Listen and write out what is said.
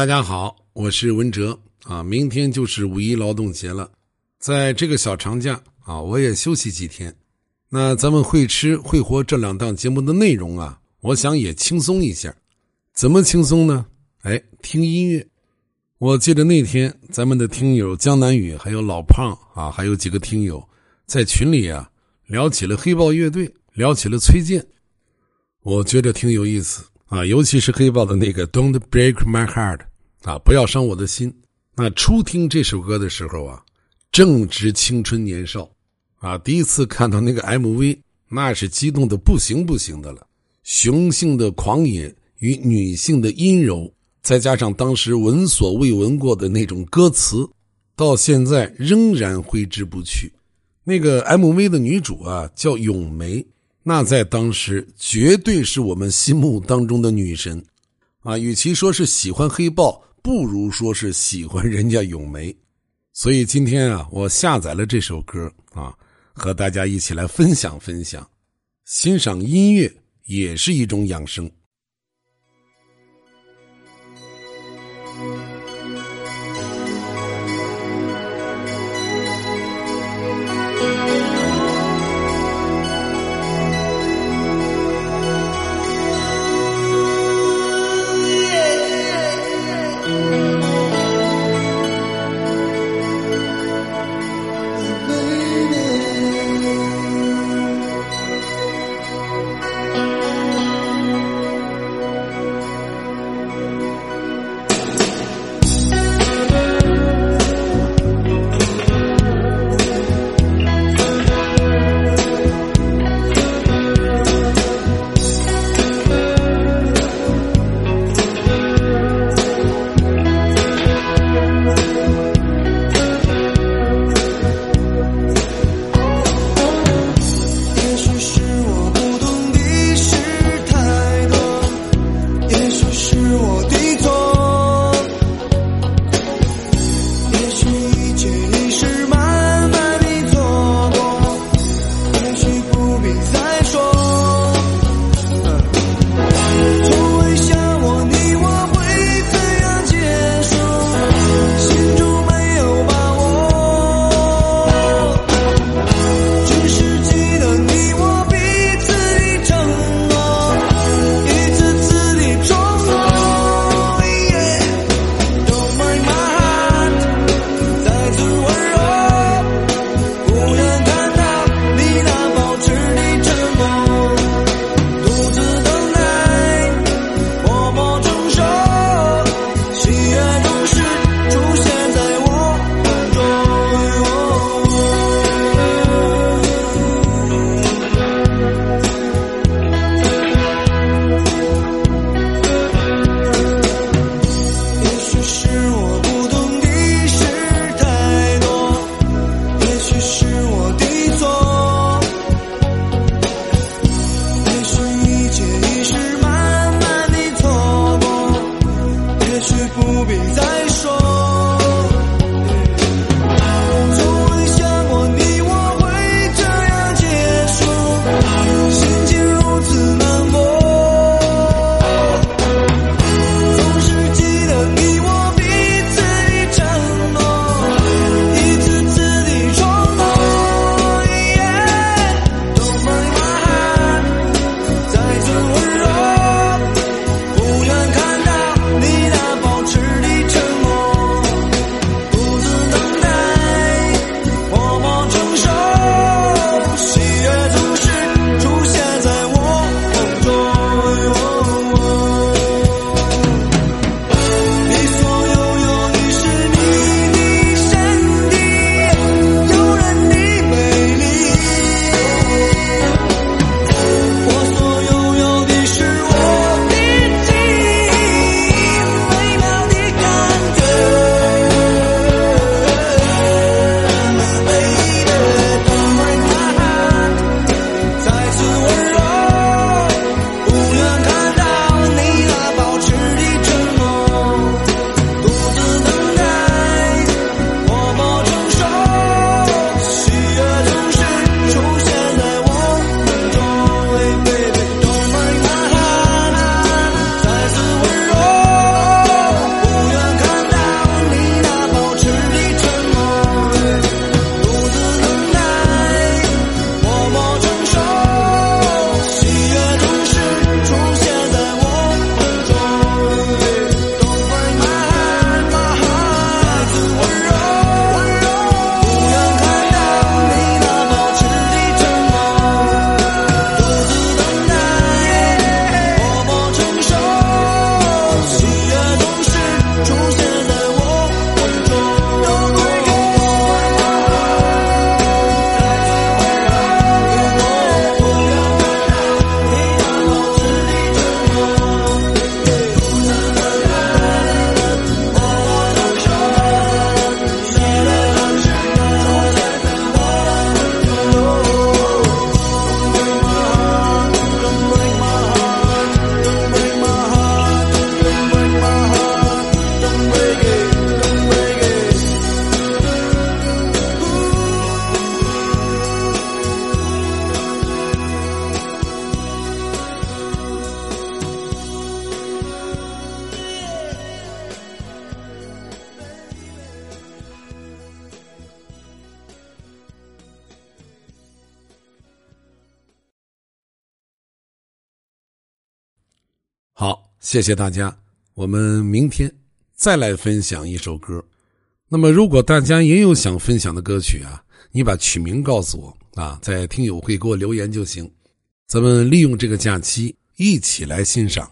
大家好，我是文哲啊。明天就是五一劳动节了，在这个小长假啊，我也休息几天。那咱们会吃会活这两档节目的内容啊，我想也轻松一下。怎么轻松呢？哎，听音乐。我记得那天咱们的听友江南雨还有老胖啊，还有几个听友在群里啊聊起了黑豹乐队，聊起了崔健，我觉得挺有意思。啊，尤其是黑豹的那个 "Don't Break My Heart" 啊，不要伤我的心。那初听这首歌的时候啊，正值青春年少啊，第一次看到那个 MV，那是激动的不行不行的了。雄性的狂野与女性的阴柔，再加上当时闻所未闻过的那种歌词，到现在仍然挥之不去。那个 MV 的女主啊，叫咏梅。那在当时绝对是我们心目当中的女神，啊，与其说是喜欢黑豹，不如说是喜欢人家咏梅。所以今天啊，我下载了这首歌啊，和大家一起来分享分享，欣赏音乐也是一种养生。谢谢大家，我们明天再来分享一首歌。那么，如果大家也有想分享的歌曲啊，你把曲名告诉我啊，在听友会给我留言就行。咱们利用这个假期一起来欣赏。